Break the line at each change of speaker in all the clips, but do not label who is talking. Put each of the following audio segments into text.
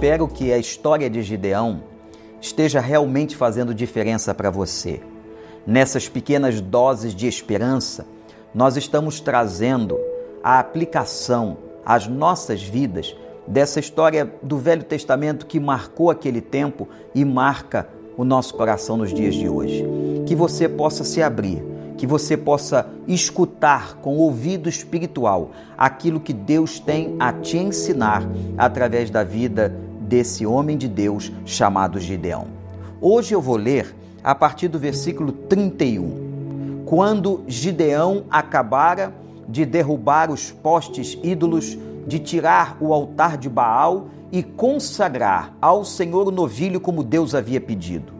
espero que a história de Gideão esteja realmente fazendo diferença para você. Nessas pequenas doses de esperança, nós estamos trazendo a aplicação às nossas vidas dessa história do Velho Testamento que marcou aquele tempo e marca o nosso coração nos dias de hoje. Que você possa se abrir, que você possa escutar com ouvido espiritual aquilo que Deus tem a te ensinar através da vida desse homem de Deus chamado Gideão. Hoje eu vou ler a partir do versículo 31. Quando Gideão acabara de derrubar os postes ídolos, de tirar o altar de Baal e consagrar ao Senhor o novilho como Deus havia pedido.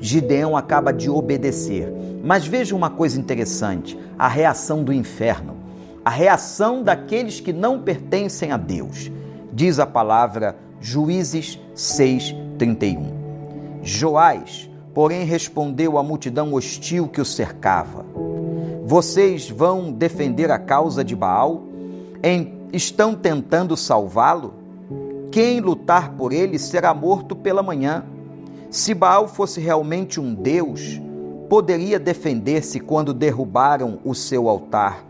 Gideão acaba de obedecer. Mas veja uma coisa interessante: a reação do inferno, a reação daqueles que não pertencem a Deus. Diz a palavra Juízes 6:31. Joás, porém, respondeu à multidão hostil que o cercava: Vocês vão defender a causa de Baal? Estão tentando salvá-lo? Quem lutar por ele será morto pela manhã. Se Baal fosse realmente um deus, poderia defender-se quando derrubaram o seu altar.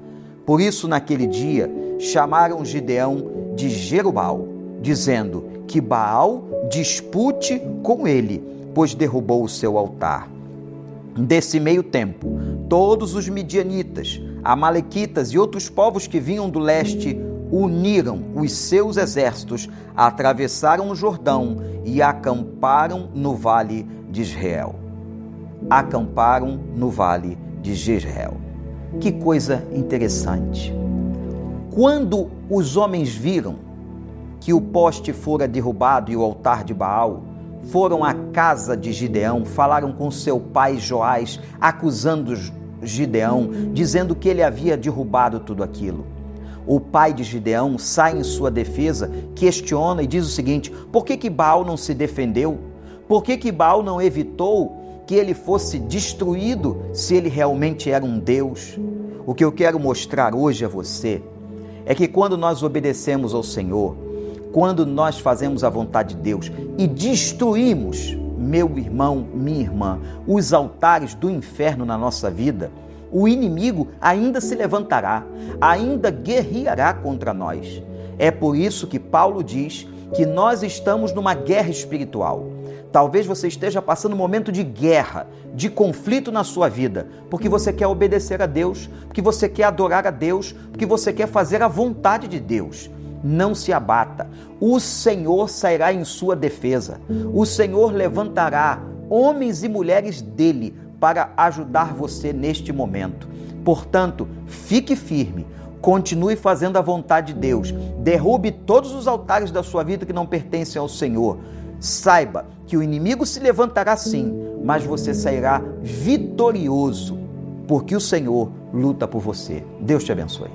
Por isso, naquele dia, chamaram Gideão de Jerubal, dizendo que Baal dispute com ele, pois derrubou o seu altar. Desse meio tempo, todos os midianitas, amalequitas e outros povos que vinham do leste uniram os seus exércitos, atravessaram o Jordão e acamparam no vale de Israel. Acamparam no vale de Jezreel. Que coisa interessante. Quando os homens viram que o poste fora derrubado e o altar de Baal, foram à casa de Gideão, falaram com seu pai Joás, acusando Gideão, dizendo que ele havia derrubado tudo aquilo o pai de Gideão sai em sua defesa, questiona e diz o seguinte: por que, que Baal não se defendeu? Por que, que Baal não evitou que ele fosse destruído se ele realmente era um Deus? O que eu quero mostrar hoje a você é que quando nós obedecemos ao Senhor, quando nós fazemos a vontade de Deus e destruímos, meu irmão, minha irmã, os altares do inferno na nossa vida, o inimigo ainda se levantará, ainda guerreará contra nós. É por isso que Paulo diz que nós estamos numa guerra espiritual. Talvez você esteja passando um momento de guerra, de conflito na sua vida, porque você quer obedecer a Deus, porque você quer adorar a Deus, porque você quer fazer a vontade de Deus. Não se abata. O Senhor sairá em sua defesa. O Senhor levantará homens e mulheres dele para ajudar você neste momento. Portanto, fique firme, continue fazendo a vontade de Deus, derrube todos os altares da sua vida que não pertencem ao Senhor. Saiba que o inimigo se levantará sim, mas você sairá vitorioso, porque o Senhor luta por você. Deus te abençoe.